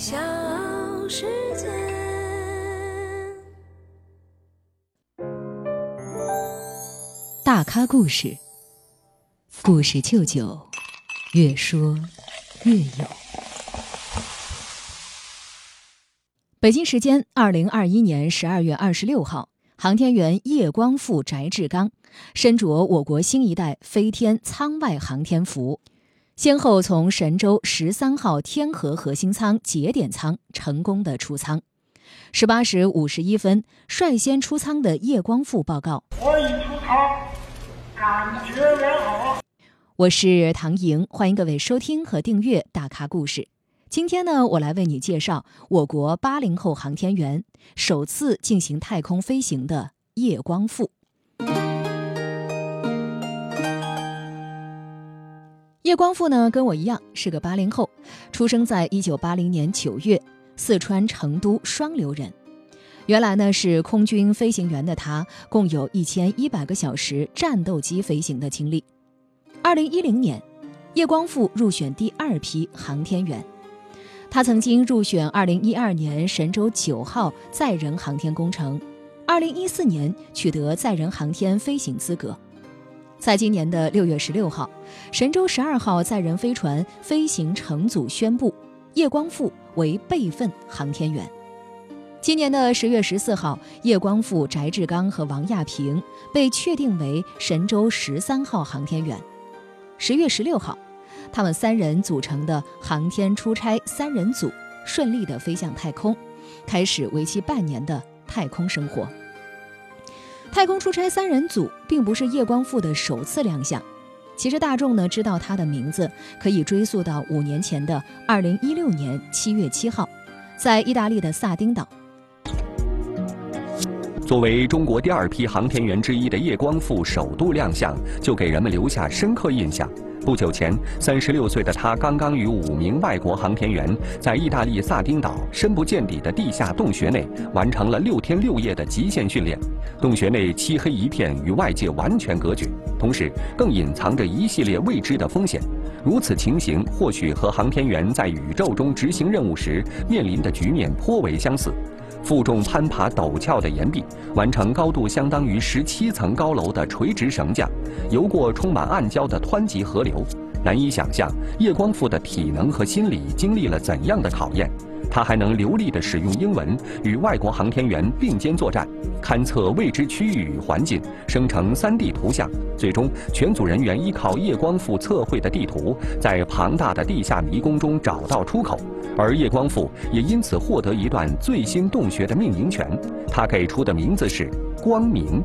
小世界。大咖故事，故事舅舅，越说越有。北京时间二零二一年十二月二十六号，航天员叶光富、翟志刚身着我国新一代飞天舱外航天服，先后从神舟十三号天河核心舱节点舱成功的出舱。十八时五十一分，率先出舱的叶光富报告：“我已出舱，感觉良好。”我是唐莹，欢迎各位收听和订阅《大咖故事》。今天呢，我来为你介绍我国八零后航天员首次进行太空飞行的叶光富。叶光富呢，跟我一样是个八零后，出生在一九八零年九月，四川成都双流人。原来呢是空军飞行员的他，共有一千一百个小时战斗机飞行的经历。二零一零年，叶光富入选第二批航天员。他曾经入选2012年神舟九号载人航天工程，2014年取得载人航天飞行资格。在今年的6月16号，神舟十二号载人飞船飞行乘组宣布，叶光富为备份航天员。今年的10月14号，叶光富、翟志刚和王亚平被确定为神舟十三号航天员。10月16号。他们三人组成的航天出差三人组顺利地飞向太空，开始为期半年的太空生活。太空出差三人组并不是叶光富的首次亮相，其实大众呢知道他的名字可以追溯到五年前的二零一六年七月七号，在意大利的萨丁岛。作为中国第二批航天员之一的叶光富首度亮相，就给人们留下深刻印象。不久前，三十六岁的他刚刚与五名外国航天员在意大利萨丁岛深不见底的地下洞穴内完成了六天六夜的极限训练。洞穴内漆黑一片，与外界完全隔绝，同时更隐藏着一系列未知的风险。如此情形，或许和航天员在宇宙中执行任务时面临的局面颇为相似。负重攀爬陡峭的岩壁，完成高度相当于十七层高楼的垂直绳降，游过充满暗礁的湍急河流，难以想象叶光富的体能和心理经历了怎样的考验。他还能流利地使用英文与外国航天员并肩作战，勘测未知区域与环境，生成 3D 图像。最终，全组人员依靠叶光富测绘的地图，在庞大的地下迷宫中找到出口。而叶光富也因此获得一段最新洞穴的命名权，他给出的名字是“光明”。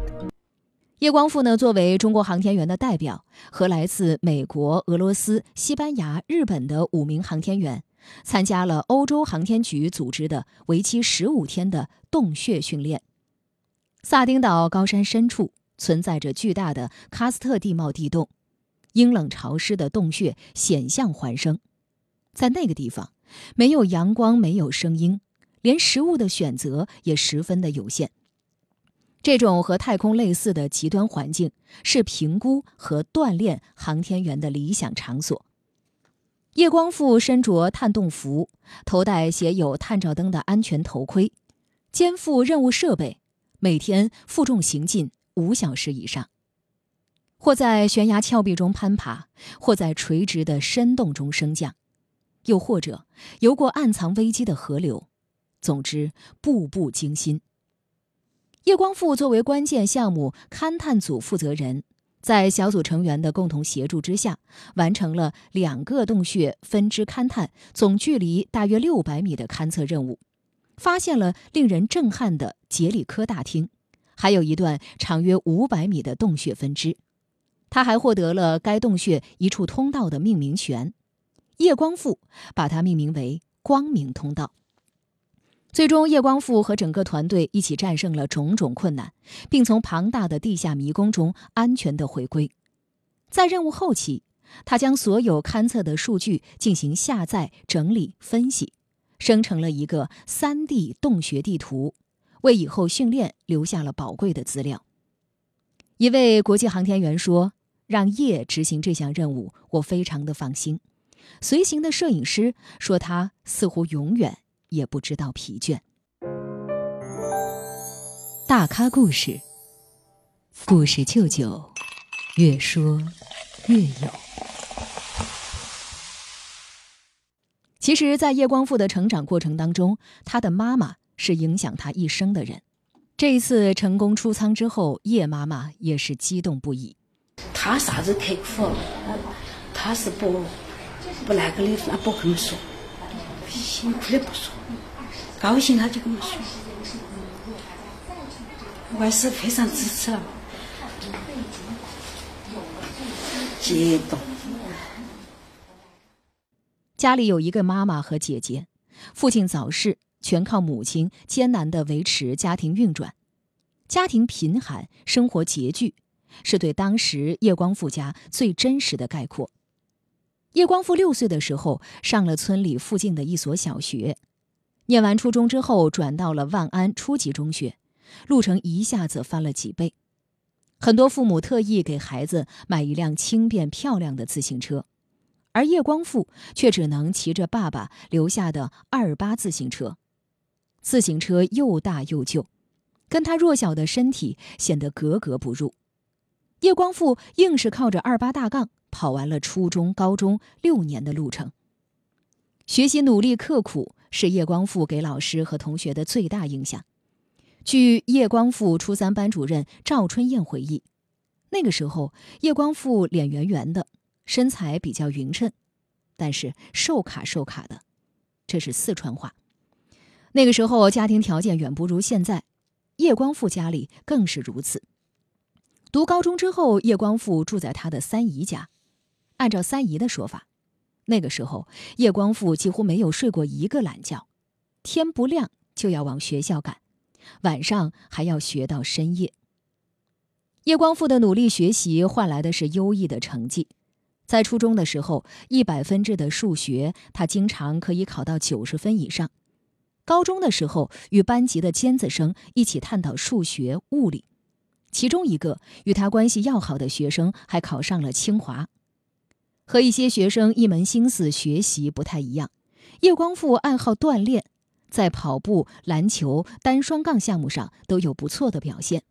叶光富呢，作为中国航天员的代表，和来自美国、俄罗斯、西班牙、日本的五名航天员。参加了欧洲航天局组织的为期十五天的洞穴训练。萨丁岛高山深处存在着巨大的喀斯特地貌地洞，阴冷潮湿的洞穴险象环生。在那个地方，没有阳光，没有声音，连食物的选择也十分的有限。这种和太空类似的极端环境，是评估和锻炼航天员的理想场所。叶光富身着探洞服，头戴写有“探照灯”的安全头盔，肩负任务设备，每天负重行进五小时以上，或在悬崖峭壁中攀爬，或在垂直的深洞中升降，又或者游过暗藏危机的河流，总之步步惊心。叶光富作为关键项目勘探组负责人。在小组成员的共同协助之下，完成了两个洞穴分支勘探，总距离大约六百米的勘测任务，发现了令人震撼的杰里科大厅，还有一段长约五百米的洞穴分支。他还获得了该洞穴一处通道的命名权，叶光富把它命名为“光明通道”。最终，叶光富和整个团队一起战胜了种种困难，并从庞大的地下迷宫中安全地回归。在任务后期，他将所有勘测的数据进行下载、整理、分析，生成了一个 3D 洞穴地图，为以后训练留下了宝贵的资料。一位国际航天员说：“让叶执行这项任务，我非常的放心。”随行的摄影师说：“他似乎永远。”也不知道疲倦。大咖故事，故事舅舅，越说越有。其实，在叶光富的成长过程当中，他的妈妈是影响他一生的人。这一次成功出仓之后，叶妈妈也是激动不已。他啥子刻苦，他是不不那个的，他不跟我们说，辛苦的不说，高兴他就跟我说，我还是非常支持了，激动。家里有一个妈妈和姐姐，父亲早逝，全靠母亲艰难地维持家庭运转，家庭贫寒，生活拮据，是对当时叶光富家最真实的概括。叶光富六岁的时候上了村里附近的一所小学，念完初中之后转到了万安初级中学，路程一下子翻了几倍，很多父母特意给孩子买一辆轻便漂亮的自行车。而叶光富却只能骑着爸爸留下的二八自行车，自行车又大又旧，跟他弱小的身体显得格格不入。叶光富硬是靠着二八大杠跑完了初中、高中六年的路程。学习努力刻苦是叶光富给老师和同学的最大影响。据叶光富初三班主任赵春燕回忆，那个时候叶光富脸圆圆的。身材比较匀称，但是瘦卡瘦卡的，这是四川话。那个时候家庭条件远不如现在，叶光富家里更是如此。读高中之后，叶光富住在他的三姨家。按照三姨的说法，那个时候叶光富几乎没有睡过一个懒觉，天不亮就要往学校赶，晚上还要学到深夜。叶光富的努力学习换来的是优异的成绩。在初中的时候，一百分制的数学，他经常可以考到九十分以上。高中的时候，与班级的尖子生一起探讨数学、物理，其中一个与他关系要好的学生还考上了清华。和一些学生一门心思学习不太一样，叶光富爱好锻炼，在跑步、篮球、单双杠项目上都有不错的表现，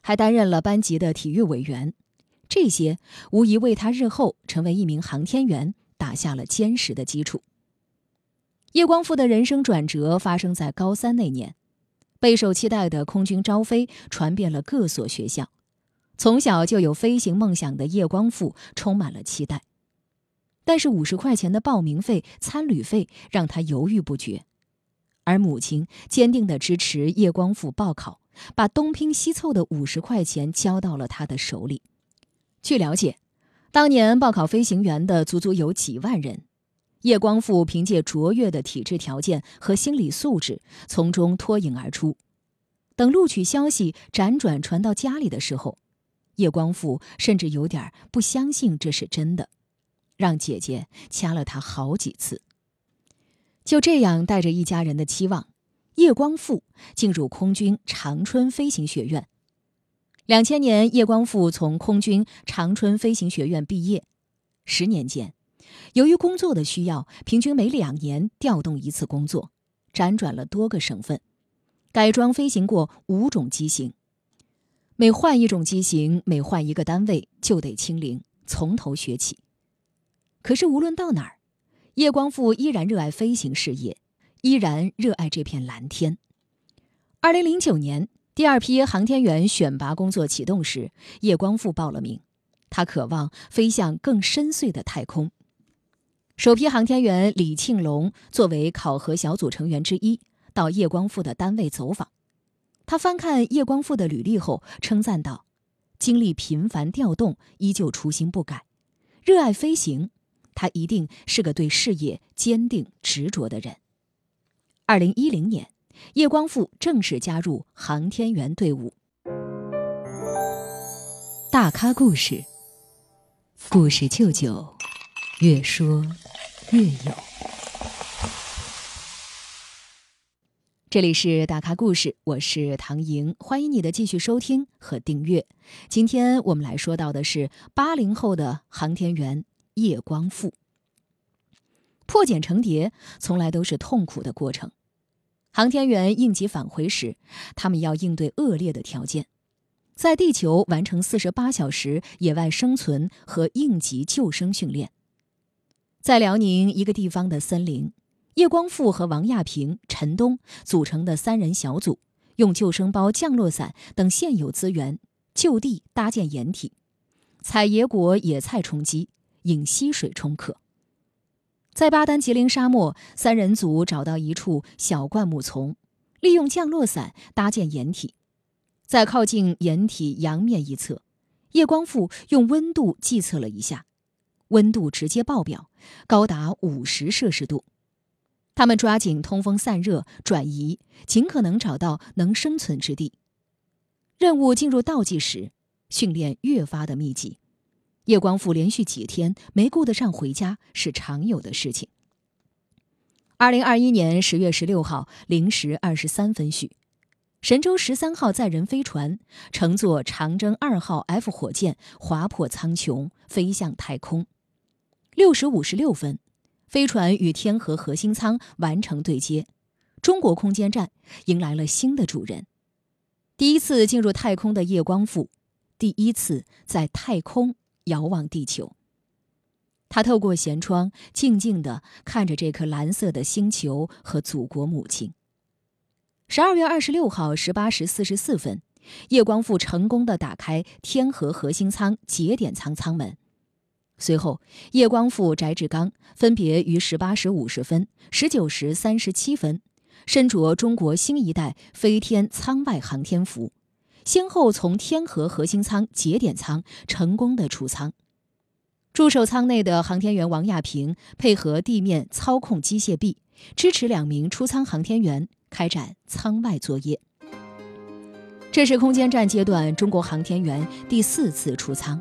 还担任了班级的体育委员。这些无疑为他日后成为一名航天员打下了坚实的基础。叶光富的人生转折发生在高三那年，备受期待的空军招飞传遍了各所学校，从小就有飞行梦想的叶光富充满了期待。但是五十块钱的报名费、参旅费让他犹豫不决，而母亲坚定地支持叶光富报考，把东拼西凑的五十块钱交到了他的手里。据了解，当年报考飞行员的足足有几万人，叶光富凭借卓越的体质条件和心理素质，从中脱颖而出。等录取消息辗转传到家里的时候，叶光富甚至有点不相信这是真的，让姐姐掐了他好几次。就这样，带着一家人的期望，叶光富进入空军长春飞行学院。两千年，叶光富从空军长春飞行学院毕业。十年间，由于工作的需要，平均每两年调动一次工作，辗转了多个省份，改装飞行过五种机型。每换一种机型，每换一个单位，就得清零，从头学起。可是无论到哪儿，叶光富依然热爱飞行事业，依然热爱这片蓝天。二零零九年。第二批航天员选拔工作启动时，叶光富报了名。他渴望飞向更深邃的太空。首批航天员李庆龙作为考核小组成员之一，到叶光富的单位走访。他翻看叶光富的履历后，称赞道：“经历频繁调动，依旧初心不改，热爱飞行。他一定是个对事业坚定执着的人。”二零一零年。叶光富正式加入航天员队伍。大咖故事，故事舅舅，越说越有。这里是大咖故事，我是唐莹，欢迎你的继续收听和订阅。今天我们来说到的是八零后的航天员叶光富。破茧成蝶从来都是痛苦的过程。航天员应急返回时，他们要应对恶劣的条件，在地球完成四十八小时野外生存和应急救生训练。在辽宁一个地方的森林，叶光富和王亚平、陈东组成的三人小组，用救生包、降落伞等现有资源就地搭建掩体，采野果、野菜充饥，饮溪水充渴。在巴丹吉林沙漠，三人组找到一处小灌木丛，利用降落伞搭建掩体。在靠近掩体阳面一侧，叶光富用温度计测了一下，温度直接爆表，高达五十摄氏度。他们抓紧通风散热、转移，尽可能找到能生存之地。任务进入倒计时，训练越发的密集。叶光富连续几天没顾得上回家是常有的事情。二零二一年十月十六号零时二十三分许，神舟十三号载人飞船乘坐长征二号 F 火箭划破苍穹，飞向太空。六时五十六分，飞船与天河核心舱完成对接，中国空间站迎来了新的主人。第一次进入太空的叶光富，第一次在太空。遥望地球，他透过舷窗静静地看着这颗蓝色的星球和祖国母亲。十二月二十六号十八时四十四分，叶光富成功地打开天河核心舱节点舱舱门。随后，叶光富、翟志刚分别于十八时五十分、十九时三十七分，身着中国新一代飞天舱外航天服。先后从天河核心舱节点舱成功的出舱，驻守舱内的航天员王亚平配合地面操控机械臂，支持两名出舱航天员开展舱外作业。这是空间站阶段中国航天员第四次出舱，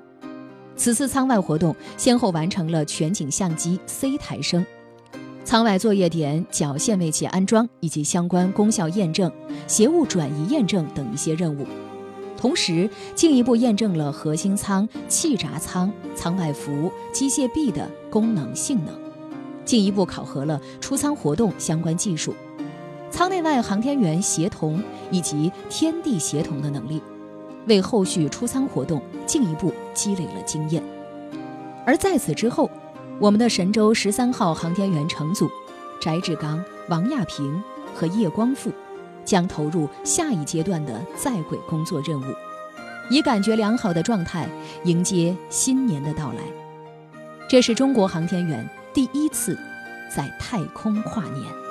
此次舱外活动先后完成了全景相机 C 抬升、舱外作业点角线位器安装以及相关功效验证、携物转移验证等一些任务。同时，进一步验证了核心舱、气闸舱、舱外服、机械臂的功能性能，进一步考核了出舱活动相关技术、舱内外航天员协同以及天地协同的能力，为后续出舱活动进一步积累了经验。而在此之后，我们的神舟十三号航天员乘组，翟志刚、王亚平和叶光富。将投入下一阶段的在轨工作任务，以感觉良好的状态迎接新年的到来。这是中国航天员第一次在太空跨年。